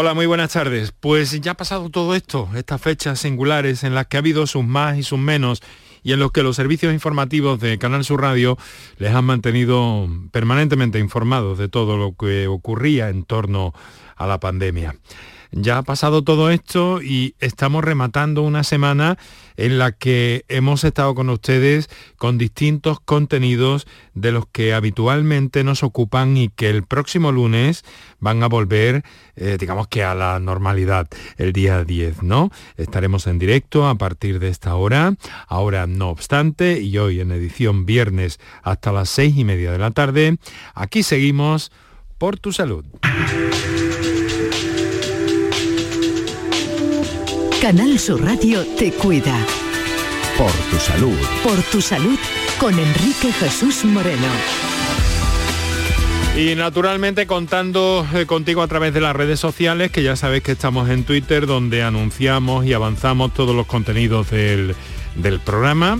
Hola, muy buenas tardes. Pues ya ha pasado todo esto, estas fechas singulares en las que ha habido sus más y sus menos y en los que los servicios informativos de Canal Sur Radio les han mantenido permanentemente informados de todo lo que ocurría en torno a la pandemia. Ya ha pasado todo esto y estamos rematando una semana en la que hemos estado con ustedes con distintos contenidos de los que habitualmente nos ocupan y que el próximo lunes van a volver, eh, digamos que a la normalidad, el día 10, ¿no? Estaremos en directo a partir de esta hora, ahora no obstante, y hoy en edición viernes hasta las seis y media de la tarde, aquí seguimos por tu salud. Canal Sur Radio te cuida. Por tu salud. Por tu salud con Enrique Jesús Moreno. Y naturalmente contando eh, contigo a través de las redes sociales, que ya sabes que estamos en Twitter, donde anunciamos y avanzamos todos los contenidos del, del programa.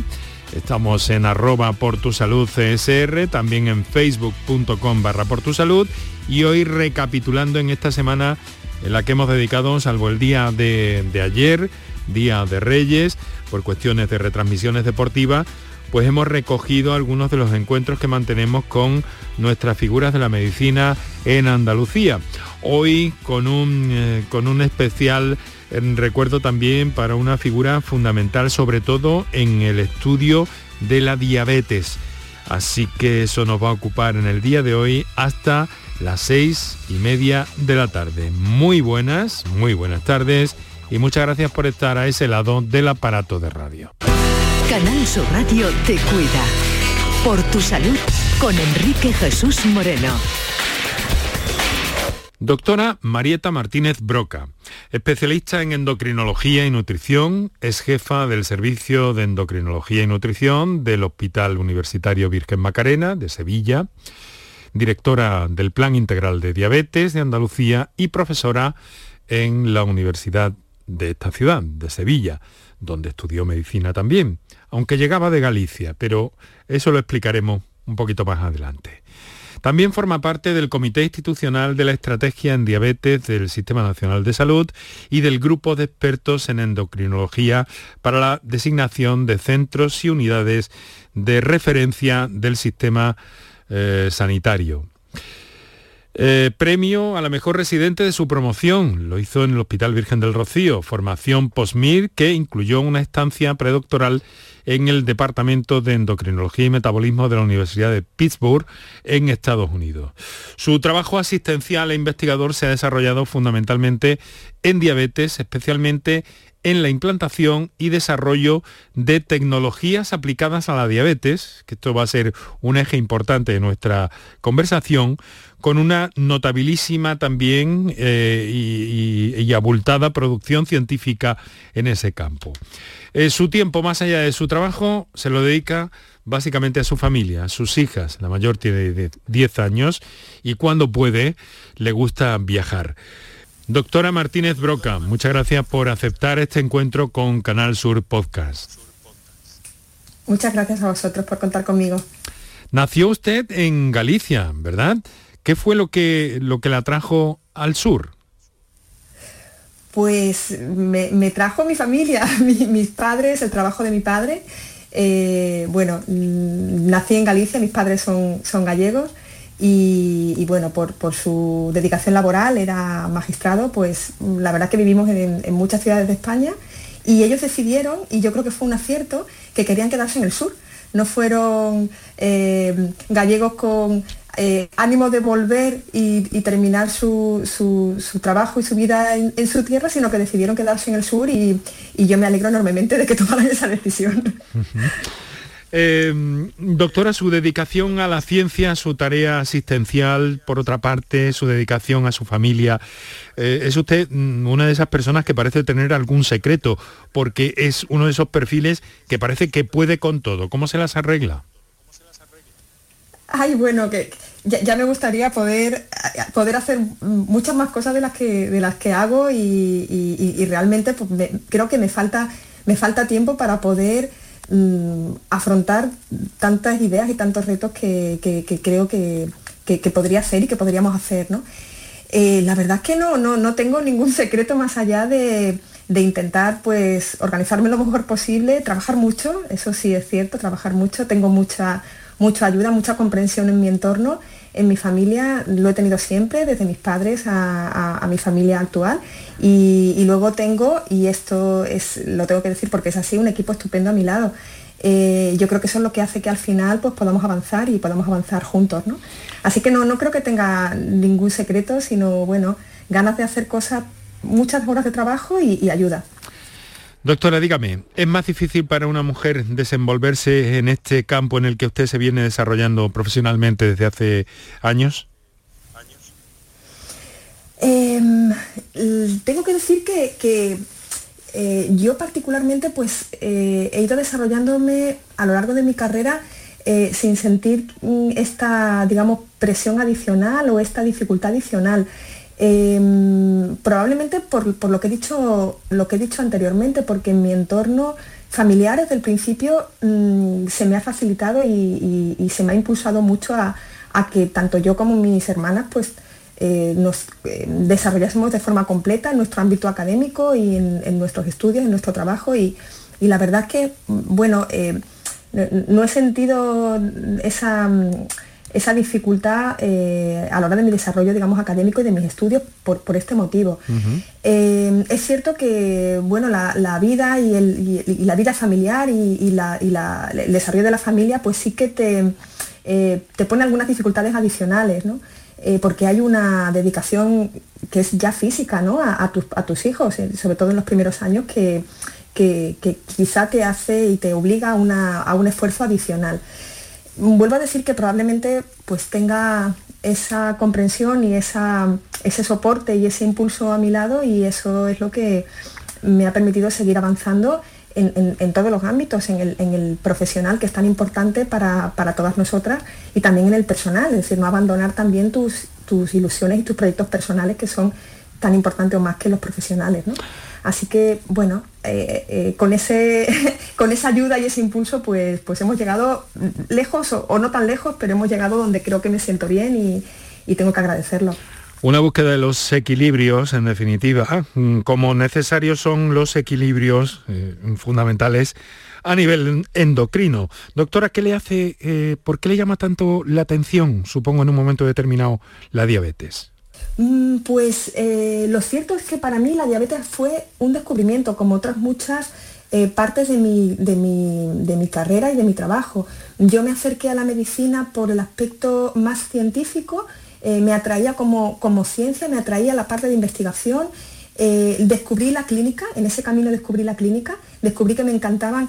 Estamos en arroba por tu salud CSR, también en facebook.com barra por tu salud y hoy recapitulando en esta semana en la que hemos dedicado, salvo el día de, ayer, Día de Reyes, por cuestiones de retransmisiones deportivas, pues hemos recogido algunos de los encuentros que mantenemos con nuestras figuras de la medicina en Andalucía. Hoy con un, eh, con un especial eh, recuerdo también para una figura fundamental, sobre todo en el estudio de la diabetes. Así que eso nos va a ocupar en el día de hoy hasta las seis y media de la tarde. Muy buenas, muy buenas tardes y muchas gracias por estar a ese lado del aparato de radio. Canal Sur Radio te cuida. Por tu salud con Enrique Jesús Moreno. Doctora Marieta Martínez Broca, especialista en endocrinología y nutrición, es jefa del Servicio de Endocrinología y Nutrición del Hospital Universitario Virgen Macarena de Sevilla directora del Plan Integral de Diabetes de Andalucía y profesora en la Universidad de esta ciudad, de Sevilla, donde estudió medicina también, aunque llegaba de Galicia, pero eso lo explicaremos un poquito más adelante. También forma parte del Comité Institucional de la Estrategia en Diabetes del Sistema Nacional de Salud y del Grupo de Expertos en Endocrinología para la designación de centros y unidades de referencia del sistema eh, sanitario. Eh, premio a la mejor residente de su promoción. Lo hizo en el Hospital Virgen del Rocío. Formación POSMIR que incluyó una estancia predoctoral en el Departamento de Endocrinología y Metabolismo de la Universidad de Pittsburgh en Estados Unidos. Su trabajo asistencial e investigador se ha desarrollado fundamentalmente en diabetes, especialmente en la implantación y desarrollo de tecnologías aplicadas a la diabetes, que esto va a ser un eje importante de nuestra conversación, con una notabilísima también eh, y, abultada producción científica en ese campo. Eh, su tiempo, más allá de su trabajo, se lo dedica básicamente a su familia, a sus hijas. La mayor tiene 10 años y cuando puede le gusta viajar. Doctora Martínez Broca, muchas gracias por aceptar este encuentro con Canal Sur Podcast. Muchas gracias a vosotros por contar conmigo. Nació usted en Galicia, ¿verdad? ¿Qué fue lo que, lo que la trajo al sur? Pues me, trajo mi familia, mis padres, el trabajo de mi padre. Eh, bueno, mm, nací en Galicia, mis padres son, son gallegos y, bueno, por, su dedicación laboral, era magistrado, pues la verdad que vivimos en, muchas ciudades de España y ellos decidieron, y yo creo que fue un acierto, que querían quedarse en el sur. No fueron eh, gallegos con eh, ánimo de volver y, terminar su, trabajo y su vida en, su tierra, sino que decidieron quedarse en el sur y, yo me alegro enormemente de que tomaran esa decisión. Eh, doctora, su dedicación a la ciencia, su tarea asistencial, por otra parte, su dedicación a su familia, eh, es usted mm, una de esas personas que parece tener algún secreto, porque es uno de esos perfiles que parece que puede con todo. ¿Cómo se las arregla? Ay, bueno, que ya, me gustaría poder, poder hacer muchas más cosas de las que, de las que hago y, realmente pues, creo que me falta, me falta tiempo para poder Mm, afrontar tantas ideas y tantos retos que, creo que, podría hacer y que podríamos hacer. Eh, la verdad es que no, no, no tengo ningún secreto más allá de, de intentar pues organizarme lo mejor posible, trabajar mucho, eso sí es cierto, trabajar mucho, tengo mucha, mucha ayuda, mucha comprensión en mi entorno, en mi familia, lo he tenido siempre, desde mis padres a, mi familia actual, y, luego tengo, y esto es, lo tengo que decir porque es así, un equipo estupendo a mi lado. Eh, yo creo que eso es lo que hace que al final pues, podamos avanzar y podamos avanzar juntos. ¿no? Así que no, no creo que tenga ningún secreto, sino bueno, ganas de hacer cosas muchas horas de trabajo y, ayuda. Doctora, dígame, ¿es más difícil para una mujer desenvolverse en este campo en el que usted se viene desarrollando profesionalmente desde hace años? Em, tengo que decir que, eh, yo particularmente pues eh, he ido desarrollándome a lo largo de mi carrera eh, sin sentir mm, esta, digamos, presión adicional o esta dificultad adicional. Em, probablemente por, lo, que he dicho, lo que he dicho anteriormente, porque en mi entorno familiar desde el principio mm, se me ha facilitado y, se me ha impulsado mucho a, que tanto yo como mis hermanas pues eh, nos eh, desarrollásemos de forma completa en nuestro ámbito académico y en, nuestros estudios, en nuestro trabajo. Y, la verdad es que, bueno, eh, no he sentido esa esa dificultad eh, a la hora de mi desarrollo, digamos, académico y de mis estudios por, este motivo. Eh, es cierto que, bueno, la, vida y, la vida familiar y, el desarrollo de la familia, pues sí que te, eh, te pone algunas dificultades adicionales, ¿no? porque hay una dedicación que es ya física, ¿no? A, tus hijos, sobre todo en los primeros años, que, quizá te hace y te obliga a un esfuerzo adicional vuelvo a decir que probablemente pues tenga esa comprensión y ese soporte y ese impulso a mi lado y eso es lo que me ha permitido seguir avanzando en, todos los ámbitos, en el, profesional que es tan importante para, todas nosotras y también en el personal, es decir, no abandonar también tus, tus ilusiones y tus proyectos personales que son tan importantes o más que los profesionales. Así que, bueno, eh, eh, con, ese, con esa ayuda y ese impulso, pues, pues hemos llegado lejos o, no tan lejos, pero hemos llegado donde creo que me siento bien y, tengo que agradecerlo. Una búsqueda de los equilibrios, en definitiva, como necesarios son los equilibrios eh, fundamentales a nivel endocrino. Doctora, ¿qué le hace, por qué le llama tanto la atención, supongo, en un momento determinado, la diabetes? Mm, pues eh, lo cierto es que para mí la diabetes fue un descubrimiento, como otras muchas eh, partes de mi, carrera y de mi trabajo. Yo me acerqué a la medicina por el aspecto más científico, eh, me atraía como, ciencia, me atraía la parte de investigación, descubrí la clínica, en ese camino descubrí la clínica, descubrí que me encantaban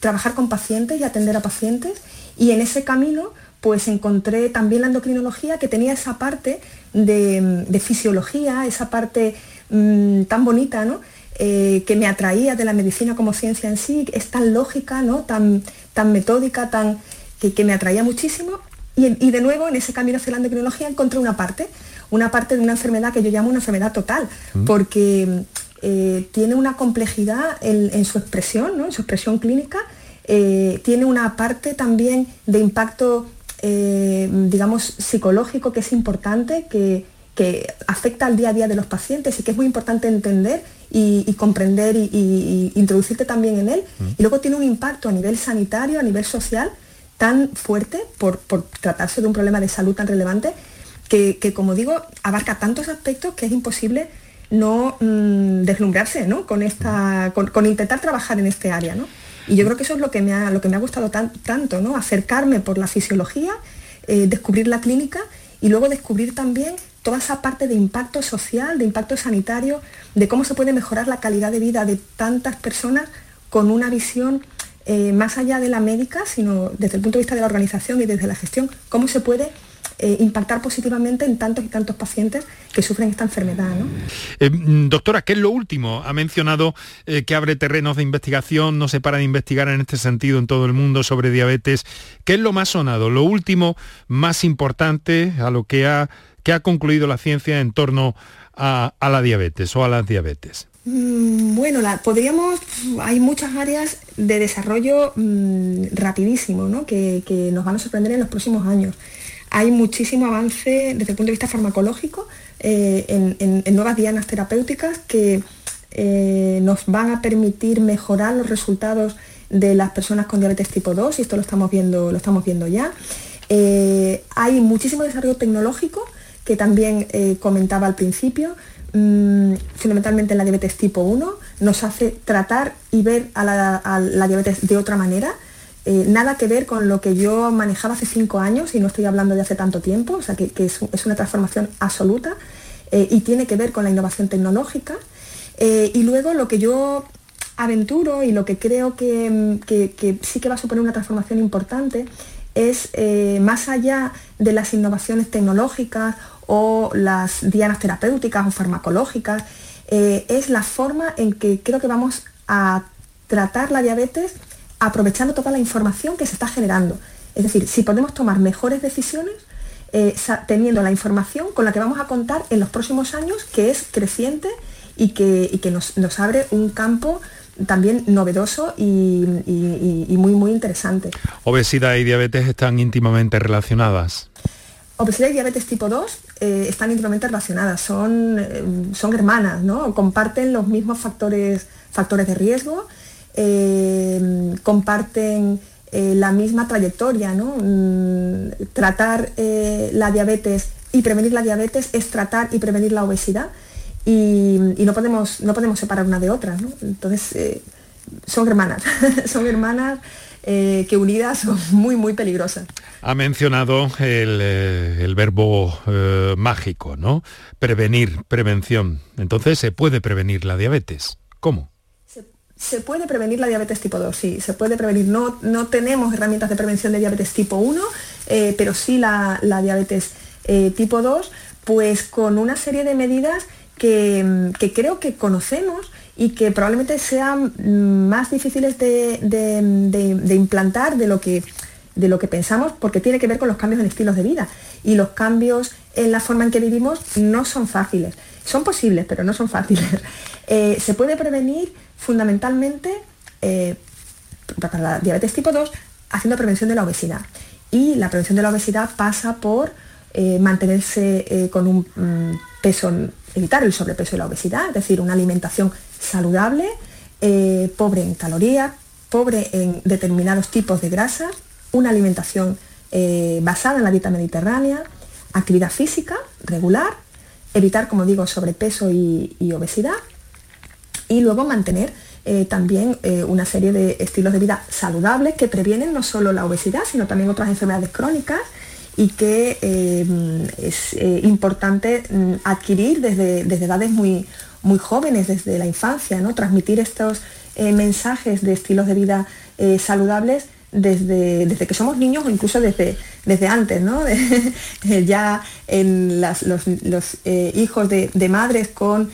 trabajar con pacientes y atender a pacientes y en ese camino pues encontré también la endocrinología que tenía esa parte de, fisiología, esa parte mm, tan bonita, ¿no? Eh, que me atraía de la medicina como ciencia en sí, es tan lógica, ¿no? tan, tan metódica, tan, que, me atraía muchísimo. Y, de nuevo, en ese camino hacia la endocrinología encontré una parte, una parte de una enfermedad que yo llamo una enfermedad total, mm. porque eh, tiene una complejidad en, su expresión, ¿no? en su expresión clínica, eh, tiene una parte también de impacto eh, digamos, psicológico que es importante, que, afecta al día a día de los pacientes y que es muy importante entender y, comprender y, introducirte también en él. Mm. Y luego tiene un impacto a nivel sanitario, a nivel social, tan fuerte por, tratarse de un problema de salud tan relevante, que, como digo, abarca tantos aspectos que es imposible no mm, deslumbrarse Con, esta, con, con, intentar trabajar en este área. ¿no? Y yo creo que eso es lo que me ha, lo que me ha gustado tanto, ¿no? Acercarme por la fisiología, eh, descubrir la clínica y luego descubrir también toda esa parte de impacto social, de impacto sanitario, de cómo se puede mejorar la calidad de vida de tantas personas con una visión eh, más allá de la médica, sino desde el punto de vista de la organización y desde la gestión, cómo se puede eh, impactar positivamente en tantos y tantos pacientes que sufren esta enfermedad. Eh, mm, doctora, ¿qué es lo último? Ha mencionado eh, que abre terrenos de investigación, no se para de investigar en este sentido en todo el mundo sobre diabetes. ¿Qué es lo más sonado? Lo último, más importante a lo que ha, que ha concluido la ciencia en torno a, la diabetes o a las diabetes. Mm, bueno, podríamos, hay muchas áreas de desarrollo mm, rapidísimo ¿no? que, que, nos van a sorprender en los próximos años. Hay muchísimo avance desde el punto de vista farmacológico en, en, nuevas dianas terapéuticas que nos van a permitir mejorar los resultados de las personas con diabetes tipo 2 y esto lo estamos viendo, lo estamos viendo ya. hay muchísimo desarrollo tecnológico que también comentaba al principio, Mm, fundamentalmente en la diabetes tipo 1, nos hace tratar y ver a la, diabetes de otra manera. Eh, nada que ver con lo que yo manejaba hace cinco años y no estoy hablando de hace tanto tiempo, o sea que, es, una transformación absoluta eh, y tiene que ver con la innovación tecnológica. Eh, y luego lo que yo aventuro y lo que creo que, sí que va a suponer una transformación importante es más allá de las innovaciones tecnológicas o las dianas terapéuticas o farmacológicas, es la forma en que creo que vamos a tratar la diabetes aprovechando toda la información que se está generando. Es decir, si podemos tomar mejores decisiones eh, teniendo la información con la que vamos a contar en los próximos años, que es creciente y que, que nos, abre un campo también novedoso y, y, muy, muy interesante. ¿Obesidad y diabetes están íntimamente relacionadas? Obesidad y diabetes tipo 2 eh, están íntimamente relacionadas, son, eh, son hermanas, ¿no? comparten los mismos factores, factores de riesgo, eh, comparten la misma trayectoria. ¿no? Mm, tratar la diabetes y prevenir la diabetes es tratar y prevenir la obesidad y, no, podemos, no podemos separar una de otra. ¿no? Entonces, son hermanas, son hermanas eh, que unidas son muy, muy peligrosas. Ha mencionado el, eh, verbo eh, mágico, ¿no? Prevenir, prevención. Entonces, ¿se puede prevenir la diabetes? ¿Cómo? Se, puede prevenir la diabetes tipo 2, sí, se puede prevenir. No, no tenemos herramientas de prevención de diabetes tipo 1, pero sí la, diabetes tipo 2, pues con una serie de medidas que, que creo que conocemos y que probablemente sean mm, más difíciles de, implantar de lo, que, de lo que pensamos porque tiene que ver con los cambios en estilos de vida y los cambios en la forma en que vivimos no son fáciles. Son posibles, pero no son fáciles. Eh, se puede prevenir fundamentalmente eh, para la diabetes tipo 2 haciendo prevención de la obesidad. Y la prevención de la obesidad pasa por eh, mantenerse con un mm, peso, evitar el sobrepeso y la obesidad, es decir, una alimentación saludable, pobre en calorías, pobre en determinados tipos de grasas, una alimentación basada en la dieta mediterránea, actividad física regular, evitar, como digo, sobrepeso y, obesidad y luego mantener eh, también una serie de estilos de vida saludables que previenen no solo la obesidad, sino también otras enfermedades crónicas y que es importante mm, adquirir desde, desde edades muy, muy jóvenes, desde la infancia, ¿no? transmitir estos eh, mensajes de estilos de vida eh, saludables desde, desde, que somos niños o incluso desde, desde antes, ¿no? ya en los, eh, hijos de, madres con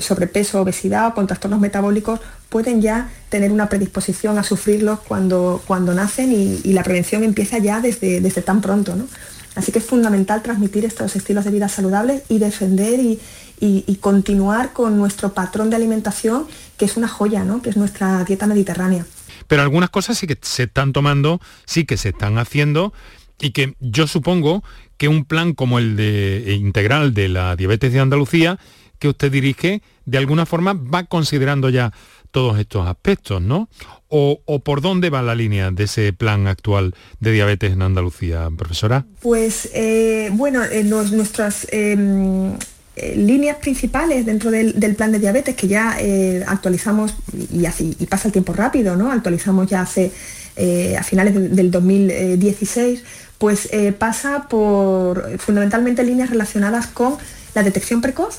sobrepeso, obesidad o con trastornos metabólicos pueden ya tener una predisposición a sufrirlos cuando, cuando nacen y, la prevención empieza ya desde, desde tan pronto. ¿no? Así que es fundamental transmitir estos estilos de vida saludables y defender y, y, continuar con nuestro patrón de alimentación, que es una joya, ¿no? que es nuestra dieta mediterránea. Pero algunas cosas sí que se están tomando, sí que se están haciendo y que yo supongo que un plan como el de e integral de la diabetes de Andalucía que usted dirige, de alguna forma va considerando ya todos estos aspectos, ¿no? O, por dónde va la línea de ese plan actual de diabetes en Andalucía, profesora? Pues eh, bueno, en nuestras em, eh, líneas principales dentro del, plan de diabetes que ya eh, actualizamos y, así, y pasa el tiempo rápido, ¿no? Actualizamos ya hace eh, a finales del 2016, pues pasa por fundamentalmente líneas relacionadas con la detección precoz,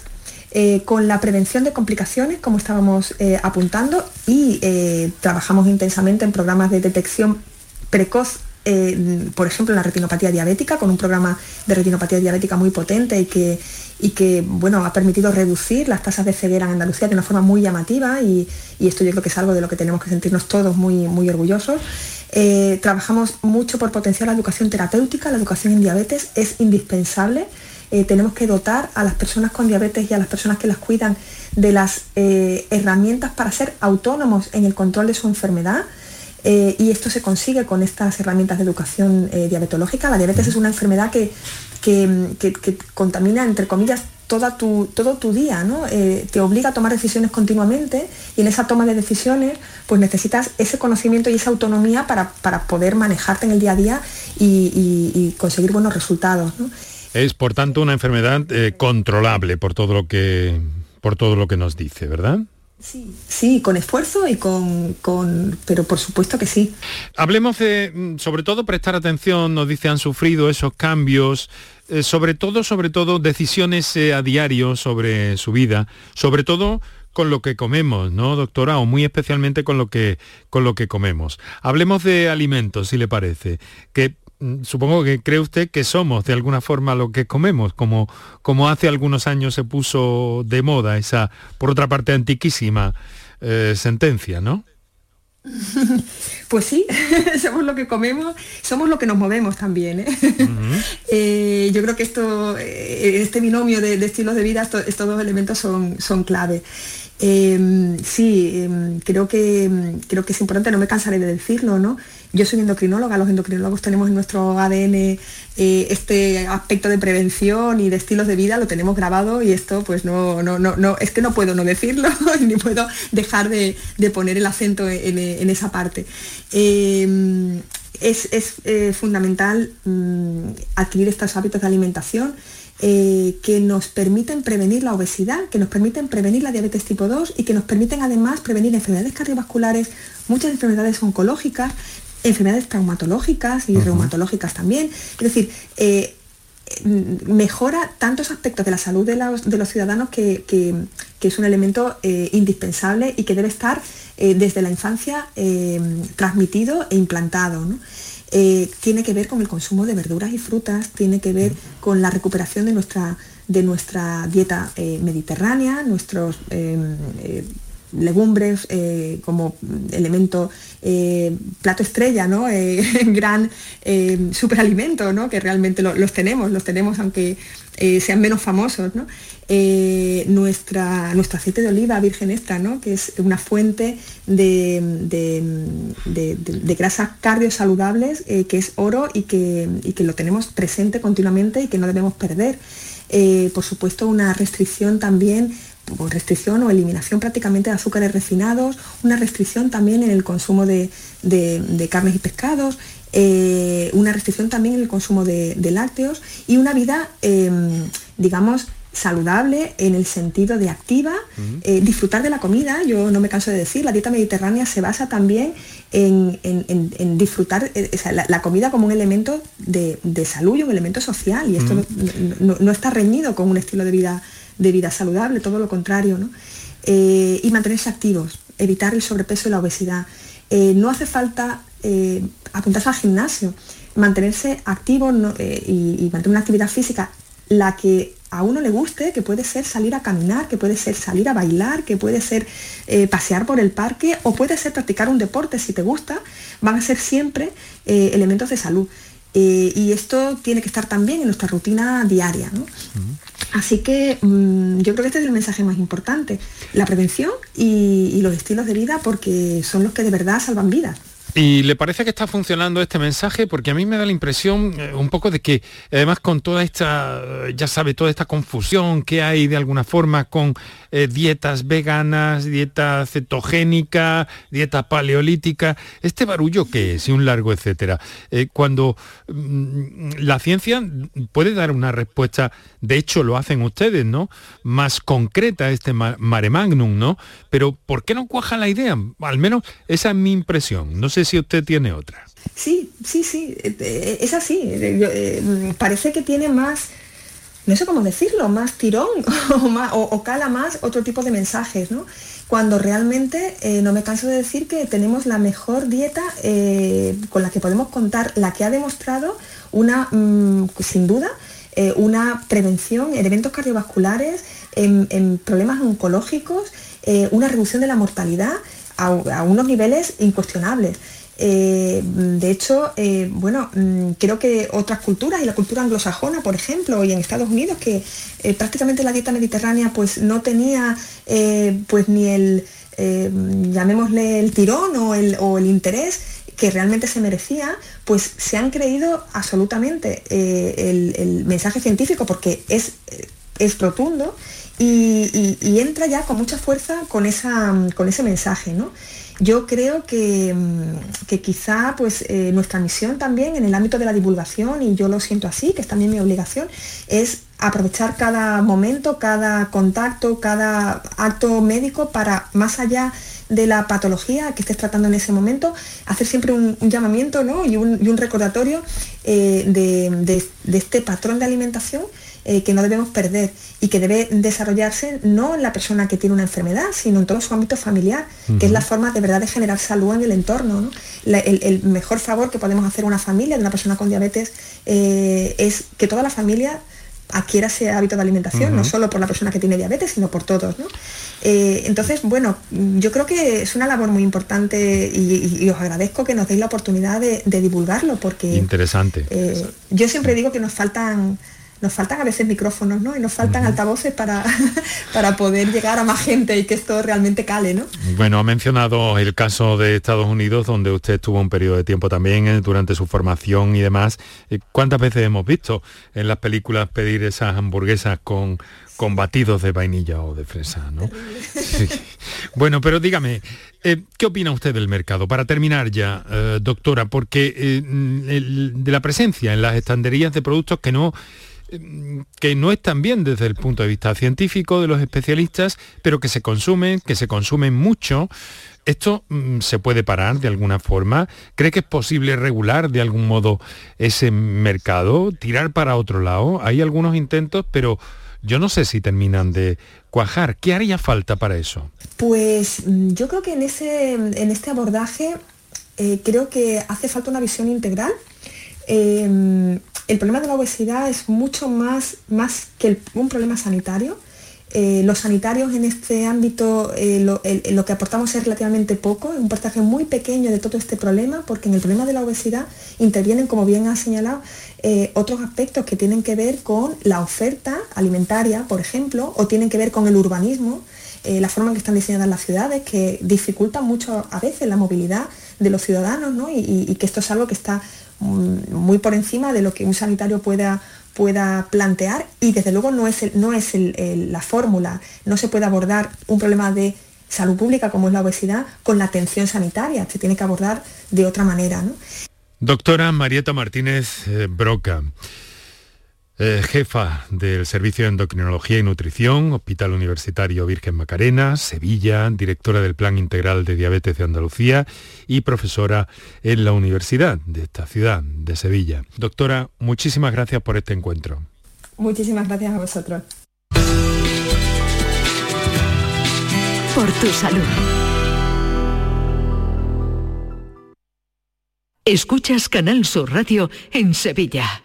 con la prevención de complicaciones, como estábamos apuntando, y trabajamos intensamente en programas de detección precoz por ejemplo, la retinopatía diabética, con un programa de retinopatía diabética muy potente y que, y que bueno, ha permitido reducir las tasas de ceguera en Andalucía de una forma muy llamativa y, esto yo creo que es algo de lo que tenemos que sentirnos todos muy, muy orgullosos. Eh, trabajamos mucho por potenciar la educación terapéutica, la educación en diabetes es indispensable. Eh, tenemos que dotar a las personas con diabetes y a las personas que las cuidan de las eh, herramientas para ser autónomos en el control de su enfermedad. Y esto se consigue con estas herramientas de educación diabetológica. La diabetes es una enfermedad que, que, contamina, entre comillas, toda tu, todo tu día, ¿no? Eh, te obliga a tomar decisiones continuamente y en esa toma de decisiones pues necesitas ese conocimiento y esa autonomía para, poder manejarte en el día a día y, conseguir buenos resultados. Es por tanto una enfermedad eh, controlable por todo lo que por todo lo que nos dice, ¿verdad? Sí, sí, con esfuerzo y con, con, pero por supuesto que sí. Hablemos de, mm, sobre todo, prestar atención, nos dice, han sufrido esos cambios, eh, sobre todo, sobre todo, decisiones eh, a diario sobre su vida, sobre todo con lo que comemos, ¿no, doctora? O muy especialmente con lo que, con lo que comemos. Hablemos de alimentos, si le parece, que supongo que cree usted que somos de alguna forma lo que comemos, como, como hace algunos años se puso de moda esa, por otra parte, antiquísima eh, sentencia, ¿no? Pues sí, somos lo que comemos, somos lo que nos movemos también. ¿eh? Eh, yo creo que esto, este binomio de, estilos de vida, estos, dos elementos son, son clave. Em, sí, em, creo, que, creo que es importante, no me cansaré de decirlo, ¿no? Yo soy endocrinóloga, los endocrinólogos tenemos en nuestro ADN eh, este aspecto de prevención y de estilos de vida, lo tenemos grabado y esto pues no, no, no, es que no puedo no decirlo ni puedo dejar de, poner el acento en, esa parte. Em, es, eh, fundamental mm, adquirir estos hábitos de alimentación eh, que nos permiten prevenir la obesidad, que nos permiten prevenir la diabetes tipo 2 y que nos permiten además prevenir enfermedades cardiovasculares, muchas enfermedades oncológicas, enfermedades traumatológicas y reumatológicas también. Es decir, eh, mejora tantos aspectos de la salud de los, ciudadanos que, es un elemento eh, indispensable y que debe estar desde la infancia transmitido e implantado. Eh, tiene que ver con el consumo de verduras y frutas, tiene que ver con la recuperación de nuestra, de nuestra dieta eh, mediterránea, nuestros em, eh, legumbres como elemento plato estrella, ¿no? gran superalimento, ¿no? que realmente los tenemos, los tenemos aunque sean menos famosos. ¿no? Eh, nuestra, nuestro aceite de oliva virgen extra, ¿no? que es una fuente de, de, grasas cardiosaludables, eh, que es oro y que, que, lo tenemos presente continuamente y que no debemos perder. Eh, por supuesto, una restricción también restricción o eliminación prácticamente de azúcares refinados, una restricción también en el consumo de, carnes y pescados, una restricción también en el consumo de, lácteos y una vida, digamos, saludable en el sentido de activa, eh, disfrutar de la comida, yo no me canso de decir, la dieta mediterránea se basa también en, disfrutar eh, la, comida como un elemento de, salud y un elemento social, y esto no, está reñido con un estilo de vida, de vida saludable, todo lo contrario, eh, y mantenerse activos, evitar el sobrepeso y la obesidad. no hace falta apuntarse al gimnasio, mantenerse activo y, mantener una actividad física la que a uno le guste, que puede ser salir a caminar, que puede ser salir a bailar, que puede ser eh, pasear por el parque o puede ser practicar un deporte si te gusta, van a ser siempre eh, elementos de salud. Eh, y esto tiene que estar también en nuestra rutina diaria. Así que mm, yo creo que este es el mensaje más importante, la prevención y los estilos de vida porque son los que de verdad salvan vidas. ¿Y le parece que está funcionando este mensaje? Porque a mí me da la impresión eh, un poco de que además con toda esta, ya sabe, toda esta confusión que hay de alguna forma con eh, dietas veganas, dieta cetogénica, dieta paleolítica, este barullo que es y un largo etcétera. Eh, cuando mm, la ciencia puede dar una respuesta, de hecho lo hacen ustedes, ¿no? Más concreta este mare magnum, ¿no? Pero ¿por qué no cuaja la idea? Al menos esa es mi impresión. No sé si usted tiene otra. Sí, sí, sí, eh, es así. Parece que tiene más no sé cómo decirlo, más tirón o, cala más otro tipo de mensajes, ¿no? Cuando realmente eh, no me canso de decir que tenemos la mejor dieta eh, con la que podemos contar, la que ha demostrado una, mm, sin duda, eh, una prevención en eventos cardiovasculares, en, problemas oncológicos, una reducción de la mortalidad a unos niveles incuestionables. Eh, de hecho, eh, bueno, mm, creo que otras culturas y la cultura anglosajona, por ejemplo, y en Estados Unidos, que eh, prácticamente la dieta mediterránea pues no tenía pues ni el llamémosle el tirón o el, interés que realmente se merecía, pues se han creído absolutamente el, mensaje científico porque es, es rotundo y, entra ya con mucha fuerza con, esa, con ese mensaje. ¿no? Yo creo que, mm, que quizá pues, eh, nuestra misión también en el ámbito de la divulgación, y yo lo siento así, que es también mi obligación, es aprovechar cada momento, cada contacto, cada acto médico para, más allá de la patología que estés tratando en ese momento, hacer siempre un, llamamiento y, un, recordatorio eh, de este patrón de alimentación eh, que no debemos perder y que debe desarrollarse no en la persona que tiene una enfermedad, sino en todo su ámbito familiar, que es la forma de verdad de generar salud en el entorno. el, mejor favor que podemos hacer a una familia de una persona con diabetes eh, es que toda la familia adquiera ese hábito de alimentación, no solo por la persona que tiene diabetes, sino por todos. Eh, entonces, bueno, yo creo que es una labor muy importante y, os agradezco que nos deis la oportunidad de, divulgarlo, porque... Interesante. yo siempre digo que nos faltan nos faltan a veces micrófonos, ¿no? Y nos faltan altavoces para, para poder llegar a más gente y que esto realmente cale, ¿no? Bueno, ha mencionado el caso de Estados Unidos, donde usted estuvo un periodo de tiempo también eh, durante su formación y demás. Eh, ¿Cuántas veces hemos visto en las películas pedir esas hamburguesas con, con batidos de vainilla o de fresa, ¿no? Bueno, pero dígame, eh, ¿qué opina usted del mercado? Para terminar ya, doctora, porque de la presencia en las estanderías de productos que no que no están bien desde el punto de vista científico de los especialistas, pero que se consumen, que se consumen mucho. ¿Esto mm, se puede parar de alguna forma? ¿Cree que es posible regular de algún modo ese mercado, tirar para otro lado? Hay algunos intentos, pero yo no sé si terminan de cuajar. ¿Qué haría falta para eso? Pues mm, yo creo que en, ese, en este abordaje eh, creo que hace falta una visión integral. Eh, el problema de la obesidad es mucho más, más que un problema sanitario. Eh, los sanitarios en este ámbito eh, lo, que aportamos es relativamente poco, un porcentaje muy pequeño de todo este problema, porque en el problema de la obesidad intervienen, como bien ha señalado, eh, otros aspectos que tienen que ver con la oferta alimentaria, por ejemplo, o tienen que ver con el urbanismo, la forma en que están diseñadas las ciudades, que dificultan mucho a veces la movilidad de los ciudadanos, y que esto es algo que está muy por encima de lo que un sanitario pueda, pueda plantear y desde luego no es, no es la fórmula, no se puede abordar un problema de salud pública como es la obesidad con la atención sanitaria, se tiene que abordar de otra manera. Doctora Marieta Martínez eh, Broca. Eh, jefa del Servicio de Endocrinología y Nutrición, Hospital Universitario Virgen Macarena, Sevilla, directora del Plan Integral de Diabetes de Andalucía y profesora en la Universidad de esta ciudad, de Sevilla. Doctora, muchísimas gracias por este encuentro. Muchísimas gracias a vosotros. Por tu salud. Escuchas Canal Sur Radio en Sevilla.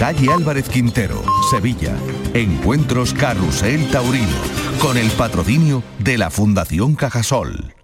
Calle Álvarez Quintero, Sevilla. Encuentros Carrusel Taurino, con el patrocinio de la Fundación Cajasol.